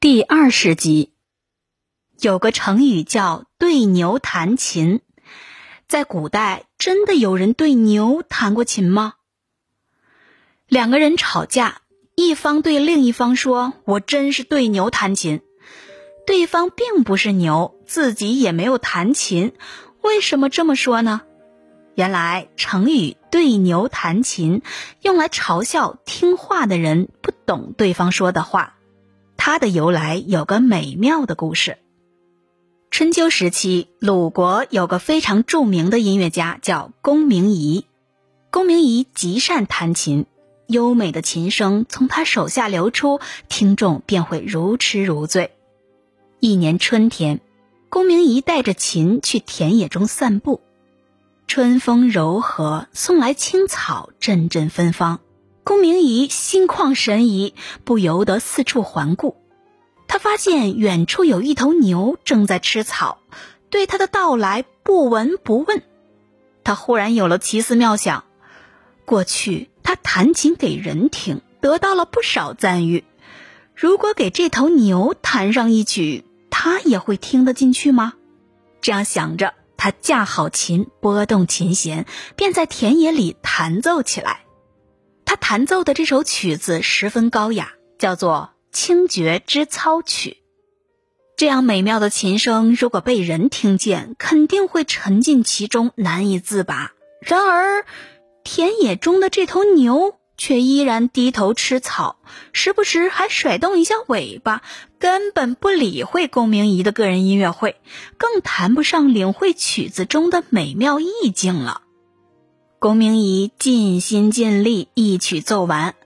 第二十集，有个成语叫“对牛弹琴”。在古代，真的有人对牛弹过琴吗？两个人吵架，一方对另一方说：“我真是对牛弹琴。”对方并不是牛，自己也没有弹琴，为什么这么说呢？原来，成语“对牛弹琴”用来嘲笑听话的人不懂对方说的话。它的由来有个美妙的故事。春秋时期，鲁国有个非常著名的音乐家，叫公明仪。公明仪极善弹琴，优美的琴声从他手下流出，听众便会如痴如醉。一年春天，公明仪带着琴去田野中散步，春风柔和，送来青草阵阵芬芳。公明仪心旷神怡，不由得四处环顾。他发现远处有一头牛正在吃草，对他的到来不闻不问。他忽然有了奇思妙想：过去他弹琴给人听，得到了不少赞誉。如果给这头牛弹上一曲，他也会听得进去吗？这样想着，他架好琴，拨动琴弦，便在田野里弹奏起来。他弹奏的这首曲子十分高雅，叫做《清绝之操曲》。这样美妙的琴声，如果被人听见，肯定会沉浸其中，难以自拔。然而，田野中的这头牛却依然低头吃草，时不时还甩动一下尾巴，根本不理会龚明仪的个人音乐会，更谈不上领会曲子中的美妙意境了。龚明仪尽心尽力，一曲奏完，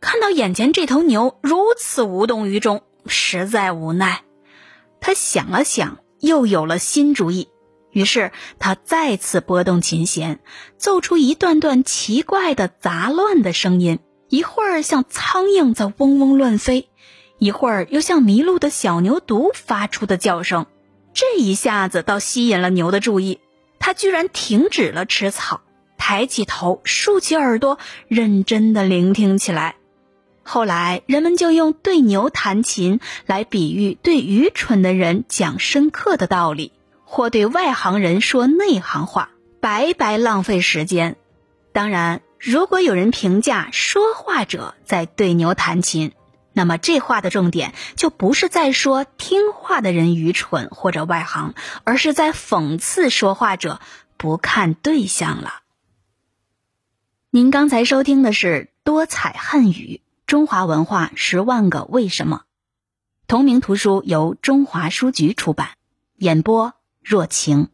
看到眼前这头牛如此无动于衷，实在无奈。他想了想，又有了新主意。于是他再次拨动琴弦，奏出一段段奇怪的杂乱的声音，一会儿像苍蝇在嗡嗡乱飞，一会儿又像迷路的小牛犊发出的叫声。这一下子倒吸引了牛的注意，它居然停止了吃草。抬起头，竖起耳朵，认真的聆听起来。后来，人们就用对牛弹琴来比喻对愚蠢的人讲深刻的道理，或对外行人说内行话，白白浪费时间。当然，如果有人评价说话者在对牛弹琴，那么这话的重点就不是在说听话的人愚蠢或者外行，而是在讽刺说话者不看对象了。您刚才收听的是多彩汉语中华文化十万个为什么，同名图书由中华书局出版，演播若晴。